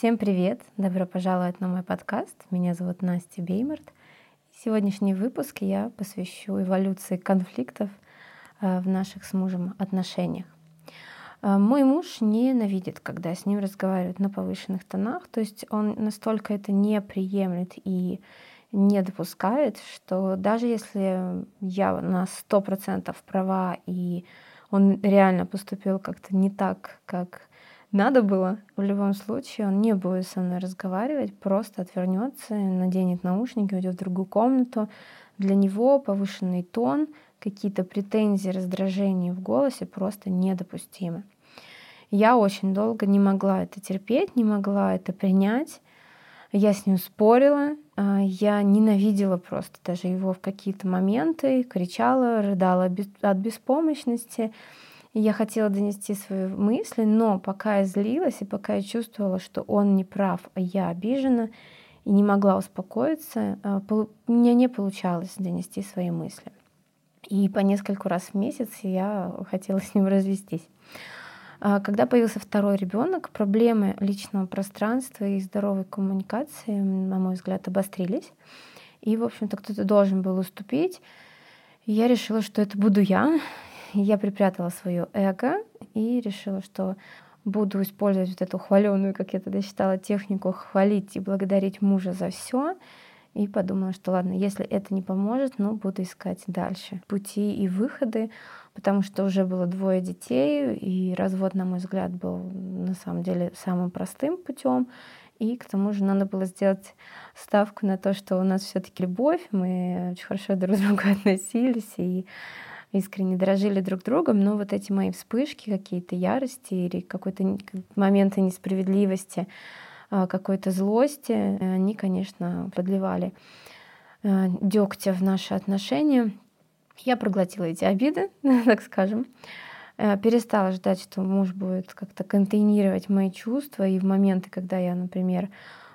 Всем привет! Добро пожаловать на мой подкаст. Меня зовут Настя Беймарт. Сегодняшний выпуск я посвящу эволюции конфликтов э, в наших с мужем отношениях. Э, мой муж ненавидит, когда с ним разговаривают на повышенных тонах, то есть он настолько это не приемлет и не допускает, что даже если я на сто процентов права и он реально поступил как-то не так, как надо было, в любом случае он не будет со мной разговаривать, просто отвернется, наденет наушники, уйдет в другую комнату. Для него повышенный тон, какие-то претензии, раздражения в голосе просто недопустимы. Я очень долго не могла это терпеть, не могла это принять. Я с ним спорила, а, я ненавидела просто даже его в какие-то моменты, кричала, рыдала от беспомощности. Я хотела донести свои мысли, но пока я злилась и пока я чувствовала, что он не прав, а я обижена и не могла успокоиться, а, у меня не получалось донести свои мысли. И по нескольку раз в месяц я хотела с ним развестись. А когда появился второй ребенок, проблемы личного пространства и здоровой коммуникации, на мой взгляд, обострились. И, в общем-то, кто-то должен был уступить. И я решила, что это буду я. Я припрятала свое эго и решила, что буду использовать вот эту хваленую, как я тогда считала, технику хвалить и благодарить мужа за все. И подумала, что ладно, если это не поможет, ну, буду искать дальше пути и выходы, потому что уже было двое детей, и развод, на мой взгляд, был на самом деле самым простым путем. И к тому же надо было сделать ставку на то, что у нас все-таки любовь, мы очень хорошо друг к другу относились и искренне дорожили друг другом, но вот эти мои вспышки, какие-то ярости или какой-то моменты несправедливости, а, какой-то злости, они, конечно, подливали э, дегтя в наши отношения. Я проглотила эти обиды, так скажем, э, перестала ждать, что муж будет как-то контейнировать мои чувства, и в моменты, когда я, например,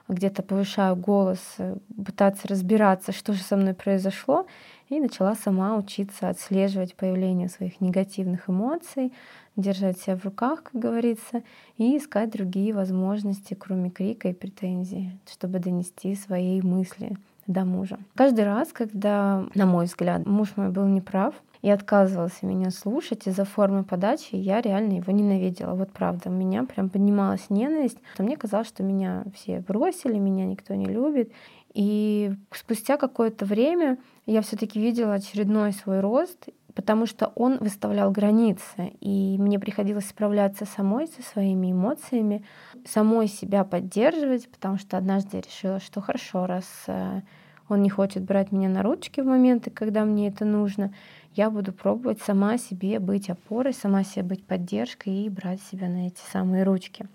где-то повышаю голос, э, пытаться разбираться, что же со мной произошло, и начала сама учиться отслеживать появление своих негативных эмоций, держать себя в руках, как говорится, и искать другие возможности, кроме крика и претензий, чтобы донести свои мысли до мужа. Каждый раз, когда, на мой взгляд, муж мой был неправ, и отказывался меня слушать из-за формы подачи, я реально его ненавидела. Вот правда, у меня прям поднималась ненависть. Мне казалось, что меня все бросили, меня никто не любит. И спустя какое-то время я все-таки видела очередной свой рост, потому что он выставлял границы, и мне приходилось справляться самой со своими эмоциями, самой себя поддерживать, потому что однажды я решила, что хорошо, раз э, он не хочет брать меня на ручки в моменты, когда мне это нужно, я буду пробовать сама себе быть опорой, сама себе быть поддержкой и брать себя на эти самые ручки.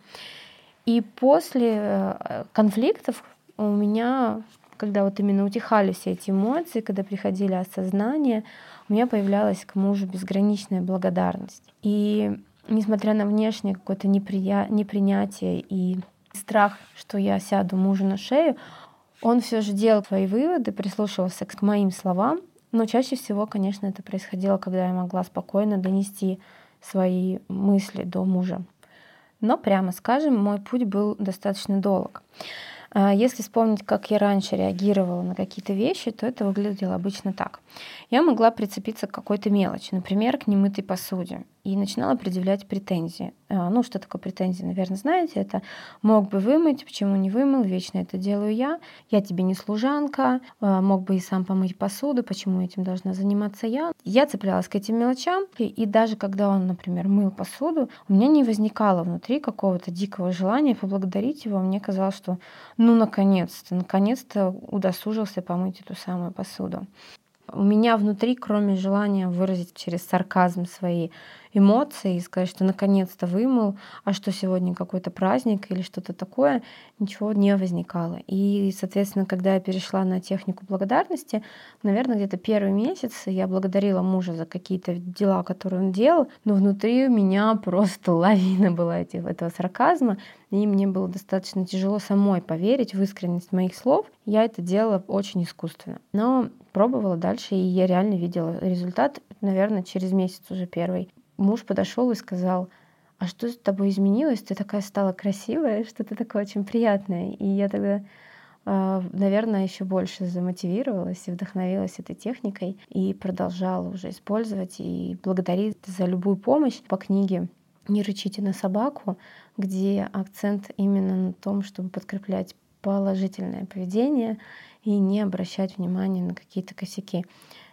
И после э, конфликтов у меня когда вот именно утихали все эти эмоции, когда приходили осознания, у меня появлялась к мужу безграничная благодарность. И несмотря на внешнее какое-то неприя... непринятие и страх, что я сяду мужу на шею, он все же делал свои выводы, прислушивался к моим словам, но чаще всего, конечно, это происходило, когда я могла спокойно донести свои мысли до мужа. Но, прямо скажем, мой путь был достаточно долг. А если вспомнить, как я раньше реагировала на какие-то вещи, то это выглядело обычно так. Я могла прицепиться к какой-то мелочи, например, к немытой посуде, и начинала предъявлять претензии. А, ну, что такое претензии, наверное, знаете, это мог бы вымыть, почему не вымыл, вечно это делаю я, я тебе не служанка, а, мог бы и сам помыть посуду, почему этим должна заниматься я. Я цеплялась к этим мелочам, и, и даже когда он, например, мыл посуду, у меня не возникало внутри какого-то дикого желания поблагодарить его. Мне казалось, что ну, наконец-то, наконец-то удосужился помыть эту самую посуду. У меня внутри, кроме желания выразить через сарказм свои эмоции и сказать, что наконец-то вымыл, а что сегодня какой-то праздник или что-то такое, ничего не возникало. И, соответственно, когда я перешла на технику благодарности, наверное, где-то первый месяц я благодарила мужа за какие-то дела, которые он делал, но внутри у меня просто лавина была этих, этого сарказма, и мне было достаточно тяжело самой поверить в искренность моих слов. Я это делала очень искусственно. Но пробовала дальше, и я реально видела результат, наверное, через месяц уже первый муж подошел и сказал, а что с тобой изменилось? Ты такая стала красивая, что-то такое очень приятное. И я тогда а, наверное, еще больше замотивировалась и вдохновилась этой техникой и продолжала уже использовать и благодарить за любую помощь по книге «Не рычите на собаку», где акцент именно на том, чтобы подкреплять положительное поведение и не обращать внимания на какие-то косяки.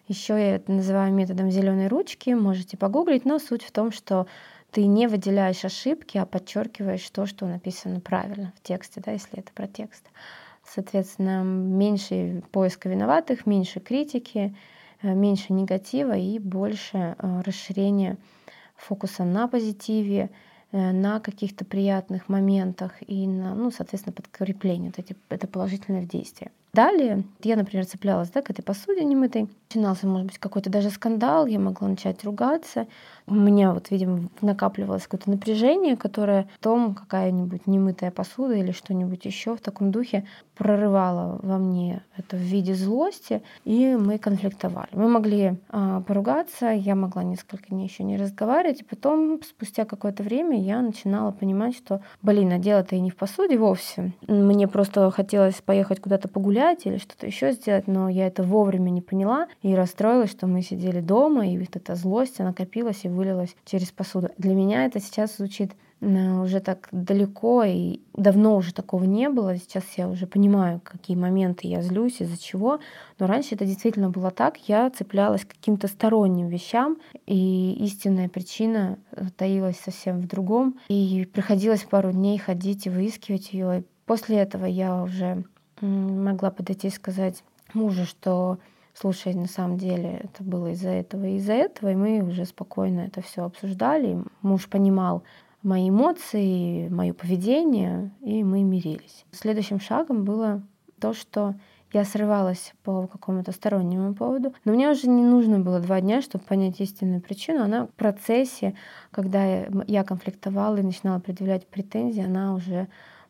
Еще я это называю методом зеленой ручки, можете погуглить, но суть в том, что ты не выделяешь ошибки, а подчеркиваешь то, что написано правильно в тексте, да, если это про текст. Соответственно, меньше поиска виноватых, меньше критики, э, меньше негатива и больше э, расширения фокуса на позитиве, Э, на каких-то приятных моментах и на, ну, соответственно, подкрепление вот эти, это положительное действие. Далее я, например, цеплялась да, к этой посуде немытой. Начинался, может быть, какой-то даже скандал, я могла начать ругаться. У меня вот, видимо, накапливалось какое-то напряжение, которое том, какая-нибудь немытая посуда или что-нибудь еще в таком духе прорывало во мне это в виде злости, и мы конфликтовали. Мы могли а, поругаться, я могла несколько дней еще не разговаривать, и потом, спустя какое-то время, я начинала понимать, что, блин, а дело-то и не в посуде вовсе. Мне просто хотелось поехать куда-то погулять или что-то еще сделать, но я это вовремя не поняла и расстроилась, что мы сидели дома, и вот эта злость, она копилась и вылилась через посуду. Для меня это сейчас звучит Э, уже так далеко, и давно уже такого не было. Сейчас я уже понимаю, какие моменты я злюсь, из-за чего. Но раньше это действительно было так. Я цеплялась к каким-то сторонним вещам, и истинная причина э, таилась совсем в другом. И приходилось пару дней ходить и выискивать ее. После этого я уже могла подойти и сказать мужу, что слушай, на самом деле это было из-за этого и из-за этого, и мы уже спокойно это все обсуждали. Муж понимал, мои эмоции, мое поведение, и мы мирились. Следующим шагом было то, что я срывалась по какому-то стороннему поводу, но мне уже не нужно было два дня, чтобы понять истинную причину. Она в процессе, когда я конфликтовала и начинала предъявлять претензии, она уже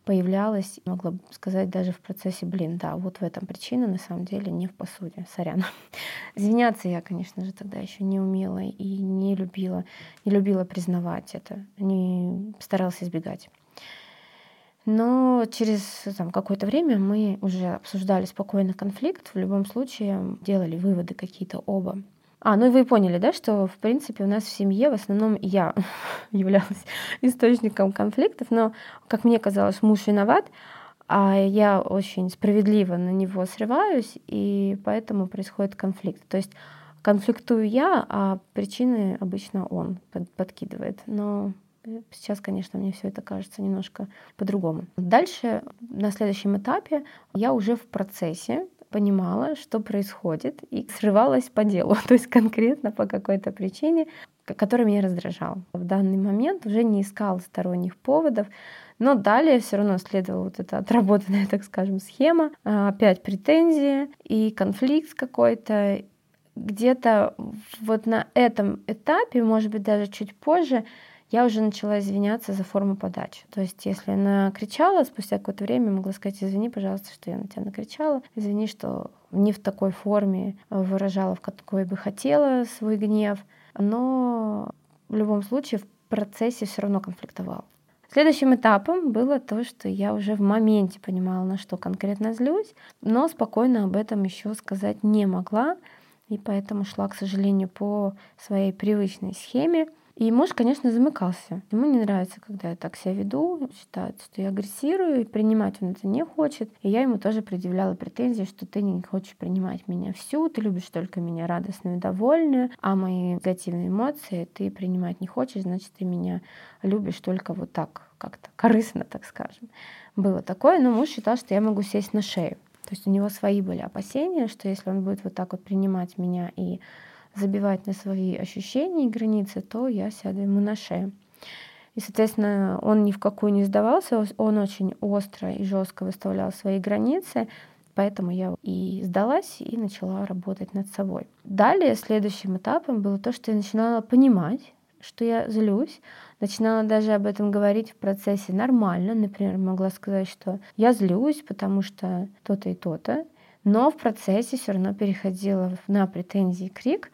появлялась, могла бы сказать даже в процессе, блин, да, вот в этом причина, на самом деле не в посуде, сорян. Извиняться я, конечно же, тогда еще не умела и не любила, не любила признавать это, не старалась избегать. Но через там, какое-то время мы уже обсуждали спокойно конфликт, в любом случае делали выводы какие-то оба. А, ну и вы поняли, да, что, в принципе, у нас в семье в основном я являлась источником конфликтов, но, как мне казалось, муж виноват, а я очень справедливо на него срываюсь, и поэтому происходит конфликт. То есть конфликтую я, а причины обычно он подкидывает. Но Сейчас, конечно, мне все это кажется немножко по-другому. Дальше, на следующем этапе, я уже в процессе понимала, что происходит, и срывалась по делу, то есть конкретно по какой-то причине, которая меня раздражала. В данный момент уже не искала сторонних поводов, но далее все равно следовала вот эта отработанная, так скажем, схема, а, опять претензии и конфликт какой-то. Где-то вот на этом этапе, может быть, даже чуть позже, я уже начала извиняться за форму подачи. То есть, если она кричала, спустя какое-то время могла сказать, извини, пожалуйста, что я на тебя накричала, извини, что не в такой форме выражала, в какой бы хотела свой гнев, но в любом случае в процессе все равно конфликтовала. Следующим этапом было то, что я уже в моменте понимала, на что конкретно злюсь, но спокойно об этом еще сказать не могла, и поэтому шла, к сожалению, по своей привычной схеме, и муж, конечно, замыкался. Ему не нравится, когда я так себя веду, считает, что я агрессирую, и принимать он это не хочет. И я ему тоже предъявляла претензии, что ты не хочешь принимать меня всю, ты любишь только меня радостную и довольную, а мои негативные эмоции ты принимать не хочешь, значит, ты меня любишь только вот так, как-то корыстно, так скажем. Было такое, но муж считал, что я могу сесть на шею. То есть у него свои были опасения, что если он будет вот так вот принимать меня и забивать на свои ощущения и границы, то я сяду ему на шею. И, соответственно, он ни в какую не сдавался, он очень остро и жестко выставлял свои границы, поэтому я и сдалась и начала работать над собой. Далее, следующим этапом было то, что я начинала понимать, что я злюсь, начинала даже об этом говорить в процессе нормально. Например, могла сказать, что я злюсь, потому что то-то и то-то, но в процессе все равно переходила на претензии крик,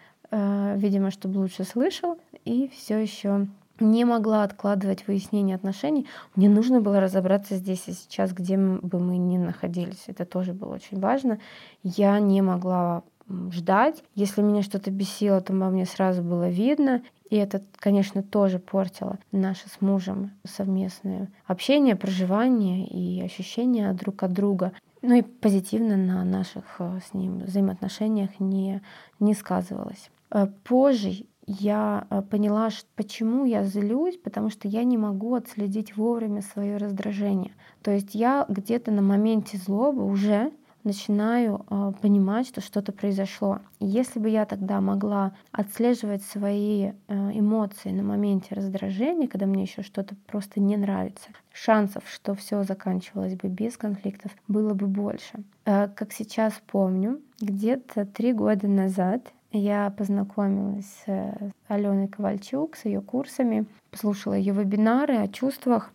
видимо, чтобы лучше слышал, и все еще не могла откладывать выяснение отношений. Мне нужно было разобраться здесь и сейчас, где бы мы ни находились. Это тоже было очень важно. Я не могла ждать. Если меня что-то бесило, то мне сразу было видно. И это, конечно, тоже портило наше с мужем совместное общение, проживание и ощущения друг от друга. Ну и позитивно на наших э, с ним взаимоотношениях не, не сказывалось. Э, позже я э, поняла, почему я злюсь, потому что я не могу отследить вовремя свое раздражение. То есть я где-то на моменте злобы уже начинаю э, понимать, что что-то произошло. Если бы я тогда могла отслеживать свои э, эмоции на моменте раздражения, когда мне еще что-то просто не нравится, шансов, что все заканчивалось бы без конфликтов, было бы больше. Э, как сейчас помню, где-то три года назад я познакомилась с Аленой Ковальчук, с ее курсами, послушала ее вебинары о чувствах,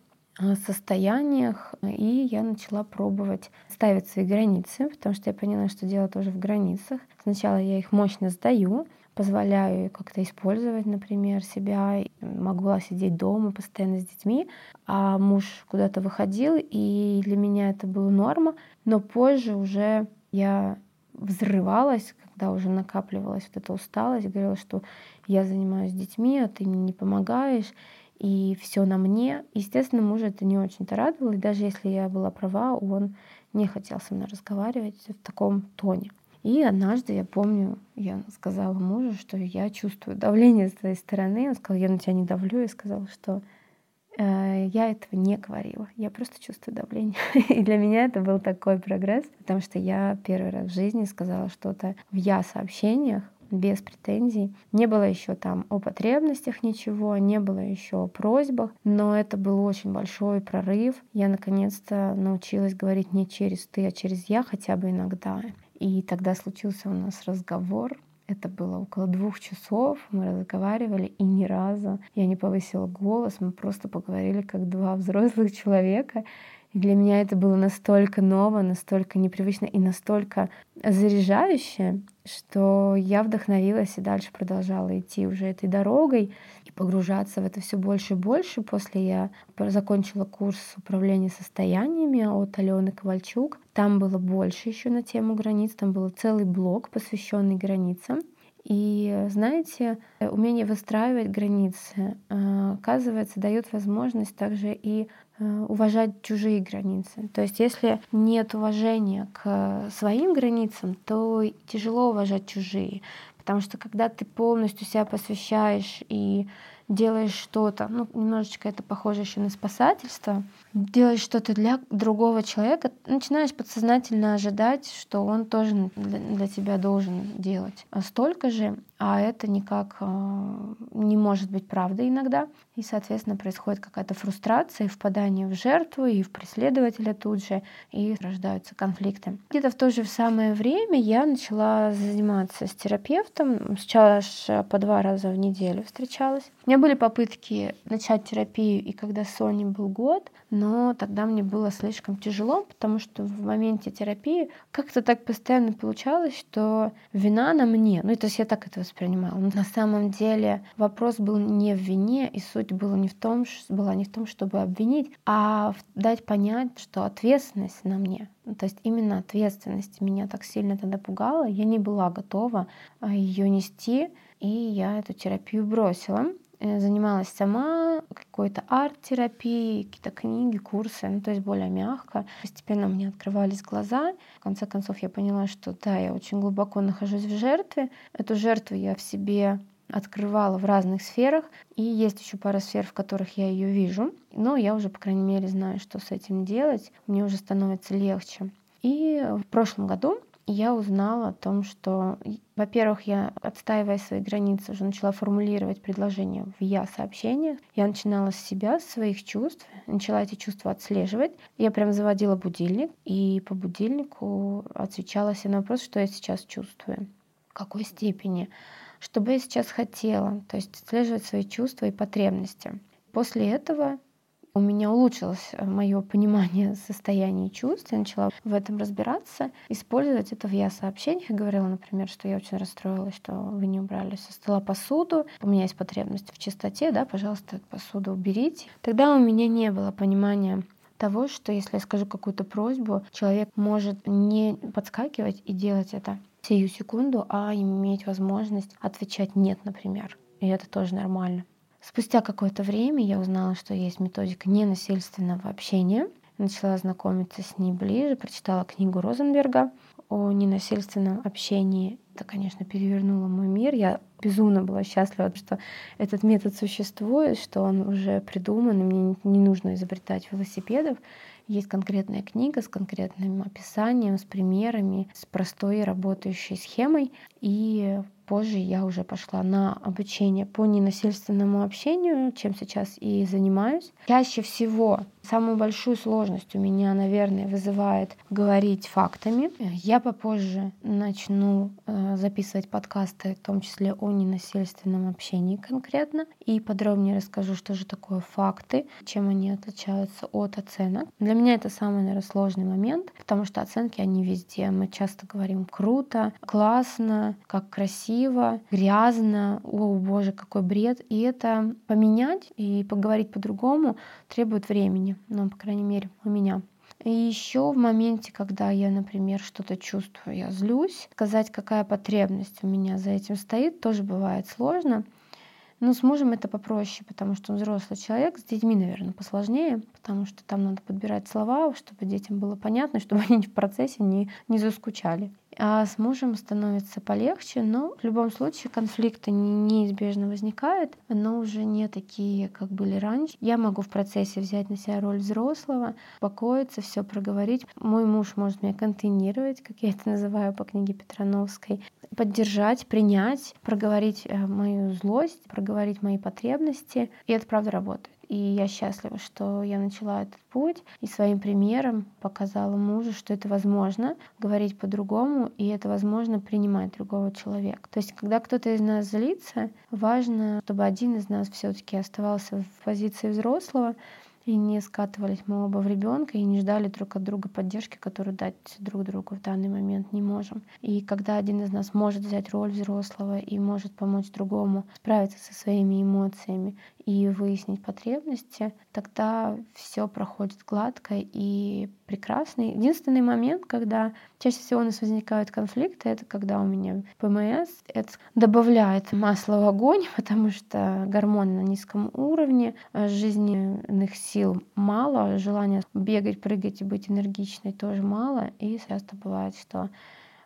состояниях, и я начала пробовать ставить свои границы, потому что я поняла, что дело тоже в границах. Сначала я их мощно сдаю, позволяю как-то использовать, например, себя. Могла сидеть дома постоянно с детьми, а муж куда-то выходил, и для меня это было норма. Но позже уже я взрывалась, когда уже накапливалась вот эта усталость, говорила, что я занимаюсь детьми, а ты мне не помогаешь и все на мне. Естественно, мужа это не очень-то радовало, и даже если я была права, он не хотел со мной разговаривать в таком тоне. И однажды, я помню, я сказала мужу, что я чувствую давление с твоей стороны. Он сказал, я на тебя не давлю. И сказал, что я этого не говорила. Я просто чувствую давление. И для меня это был такой прогресс, потому что я первый раз в жизни сказала что-то в я-сообщениях, без претензий. Не было еще там о потребностях ничего, не было еще о просьбах, но это был очень большой прорыв. Я наконец-то научилась говорить не через ты, а через я хотя бы иногда. И тогда случился у нас разговор, это было около двух часов, мы разговаривали, и ни разу я не повысила голос, мы просто поговорили как два взрослых человека. Для меня это было настолько ново, настолько непривычно и настолько заряжающе, что я вдохновилась и дальше продолжала идти уже этой дорогой и погружаться в это все больше и больше. После я закончила курс управления состояниями от Алены Ковальчук. Там было больше еще на тему границ, там был целый блок, посвященный границам. И знаете, умение выстраивать границы, э, оказывается, дает возможность также и уважать чужие границы. То есть если нет уважения к своим границам, то тяжело уважать чужие. Потому что когда ты полностью себя посвящаешь и делаешь что-то, ну, немножечко это похоже еще на спасательство, делаешь что-то для другого человека, начинаешь подсознательно ожидать, что он тоже для тебя должен делать столько же, а это никак э, не может быть правдой иногда. И, соответственно, происходит какая-то фрустрация, и впадание в жертву, и в преследователя тут же, и рождаются конфликты. Где-то в то же самое время я начала заниматься с терапевтом. Сначала аж по два раза в неделю встречалась. У меня были попытки начать терапию, и когда Соне был год, но тогда мне было слишком тяжело, потому что в моменте терапии как-то так постоянно получалось, что вина на мне. Ну, то есть я так это воспринимала. Но на самом деле вопрос был не в вине, и суть была не в том, была не в том, чтобы обвинить, а дать понять, что ответственность на мне. Ну, то есть именно ответственность меня так сильно тогда пугала, я не была готова а, ее нести, и я эту терапию бросила. Э, занималась сама какой-то арт-терапией, какие-то книги, курсы, ну, то есть более мягко. Постепенно мне открывались глаза. В конце концов я поняла, что да, я очень глубоко нахожусь в жертве. Эту жертву я в себе открывала в разных сферах, и есть еще пара сфер, в которых я ее вижу, но я уже, по крайней мере, знаю, что с этим делать, мне уже становится легче. И в прошлом году я узнала о том, что, во-первых, я, отстаивая свои границы, уже начала формулировать предложения в «я-сообщениях». Я начинала с себя, с своих чувств, начала эти чувства отслеживать. Я прям заводила будильник, и по будильнику отвечала себе на вопрос, что я сейчас чувствую, в какой степени, что бы я сейчас хотела, то есть отслеживать свои чувства и потребности. После этого у меня улучшилось э, мое понимание состояния и чувств. Я начала в этом разбираться, использовать это в я-сообщениях. Я говорила, например, что я очень расстроилась, что вы не убрали со стола посуду. У меня есть потребность в чистоте, да, пожалуйста, посуду уберите. Тогда у меня не было понимания того, что если я скажу какую-то просьбу, человек может не подскакивать и делать это сию секунду, а иметь возможность отвечать «нет», например. И это тоже нормально. Спустя какое-то время я узнала, что есть методика ненасильственного общения. Начала знакомиться с ней ближе, прочитала книгу Розенберга о ненасильственном общении. Это, конечно, перевернуло мой мир. Я безумно была счастлива, что этот метод существует, что он уже придуман, и мне не нужно изобретать велосипедов. Есть конкретная книга с конкретным описанием, с примерами, с простой работающей схемой. И Позже я уже пошла на обучение по ненасильственному общению, чем сейчас и занимаюсь. Чаще всего самую большую сложность у меня, наверное, вызывает говорить фактами. Я попозже начну э, записывать подкасты, в том числе о ненасильственном общении конкретно, и подробнее расскажу, что же такое факты, чем они отличаются от оценок. Для меня это самый, наверное, сложный момент, потому что оценки, они везде. Мы часто говорим круто, классно, как красиво, красиво, грязно, о боже, какой бред. И это поменять и поговорить по-другому требует времени, ну, по крайней мере, у меня. И еще в моменте, когда я, например, что-то чувствую, я злюсь, сказать, какая потребность у меня за этим стоит, тоже бывает сложно. Но с мужем это попроще, потому что он взрослый человек, с детьми, наверное, посложнее, потому что там надо подбирать слова, чтобы детям было понятно, чтобы они в процессе не, не заскучали. А с мужем становится полегче, но в любом случае конфликты неизбежно возникают, но уже не такие, как были раньше. Я могу в процессе взять на себя роль взрослого, успокоиться, все проговорить. Мой муж может меня контейнировать, как я это называю по книге Петрановской, поддержать, принять, проговорить э, мою злость, проговорить мои потребности. И это правда работает. И я счастлива, что я начала этот путь и своим примером показала мужу, что это возможно говорить по-другому, и это возможно принимать другого человека. То есть, когда кто-то из нас злится, важно, чтобы один из нас все-таки оставался в позиции взрослого, и не скатывались мы оба в ребенка и не ждали друг от друга поддержки, которую дать друг другу в данный момент не можем. И когда один из нас может взять роль взрослого и может помочь другому справиться со своими эмоциями и выяснить потребности, тогда все проходит гладко и прекрасно. Единственный момент, когда чаще всего у нас возникают конфликты, это когда у меня ПМС, это добавляет масло в огонь, потому что гормоны на низком уровне, э, жизненных сил мало, желания бегать, прыгать и быть энергичной тоже мало, и часто бывает, что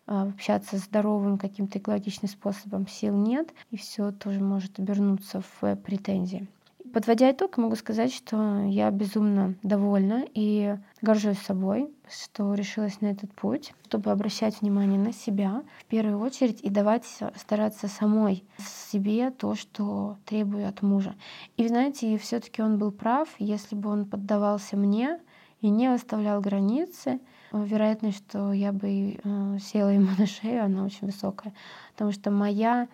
общаться здоровым каким-то экологичным способом сил нет, и все тоже может обернуться в претензии. Подводя итог, могу сказать, что я безумно довольна и горжусь собой, что решилась на этот путь, чтобы обращать внимание на себя в первую очередь и давать стараться самой себе то, что требую от мужа. И знаете, все-таки он был прав, если бы он поддавался мне и не оставлял границы, вероятность, что я бы э, села ему на шею, она очень высокая, потому что моя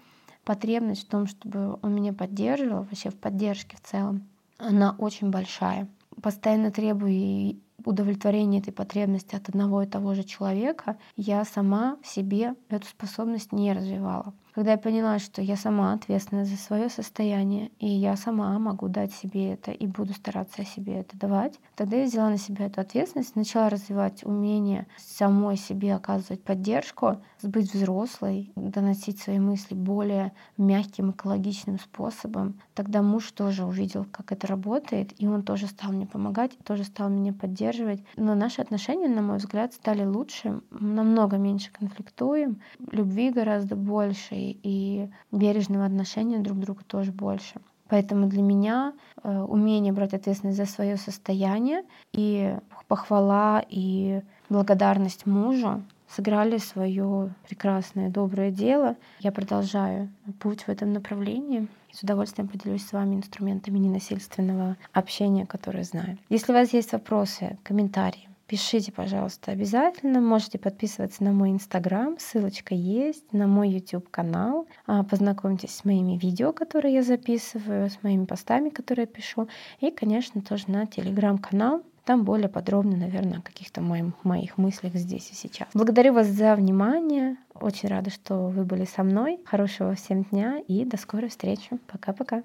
потребность в том, чтобы он меня поддерживал, вообще в поддержке в целом, она очень большая. Постоянно требую удовлетворения этой потребности от одного и того же человека, я сама в себе эту способность не развивала. Когда я поняла, что я сама ответственна за свое состояние, и я сама могу дать себе это и буду стараться себе это давать, тогда я взяла на себя эту ответственность, начала развивать умение самой себе оказывать поддержку, быть взрослой, доносить свои мысли более мягким, экологичным способом. Тогда муж тоже увидел, как это работает, и он тоже стал мне помогать, тоже стал меня поддерживать. Но наши отношения, на мой взгляд, стали лучше, намного меньше конфликтуем, любви гораздо больше, и бережного отношения друг к другу тоже больше. Поэтому для меня э, умение брать ответственность за свое состояние и похвала и благодарность мужу сыграли свое прекрасное, доброе дело. Я продолжаю путь в этом направлении. И с удовольствием поделюсь с вами инструментами ненасильственного общения, которые знаю. Если у вас есть вопросы, комментарии, Пишите, пожалуйста, обязательно. Можете подписываться на мой инстаграм, ссылочка есть, на мой YouTube канал. А, познакомьтесь с моими видео, которые я записываю, с моими постами, которые я пишу. И, конечно, тоже на телеграм-канал. Там более подробно, наверное, о каких-то моим, моих мыслях здесь и сейчас. Благодарю вас за внимание. Очень рада, что вы были со мной. Хорошего всем дня и до скорой встречи. Пока-пока.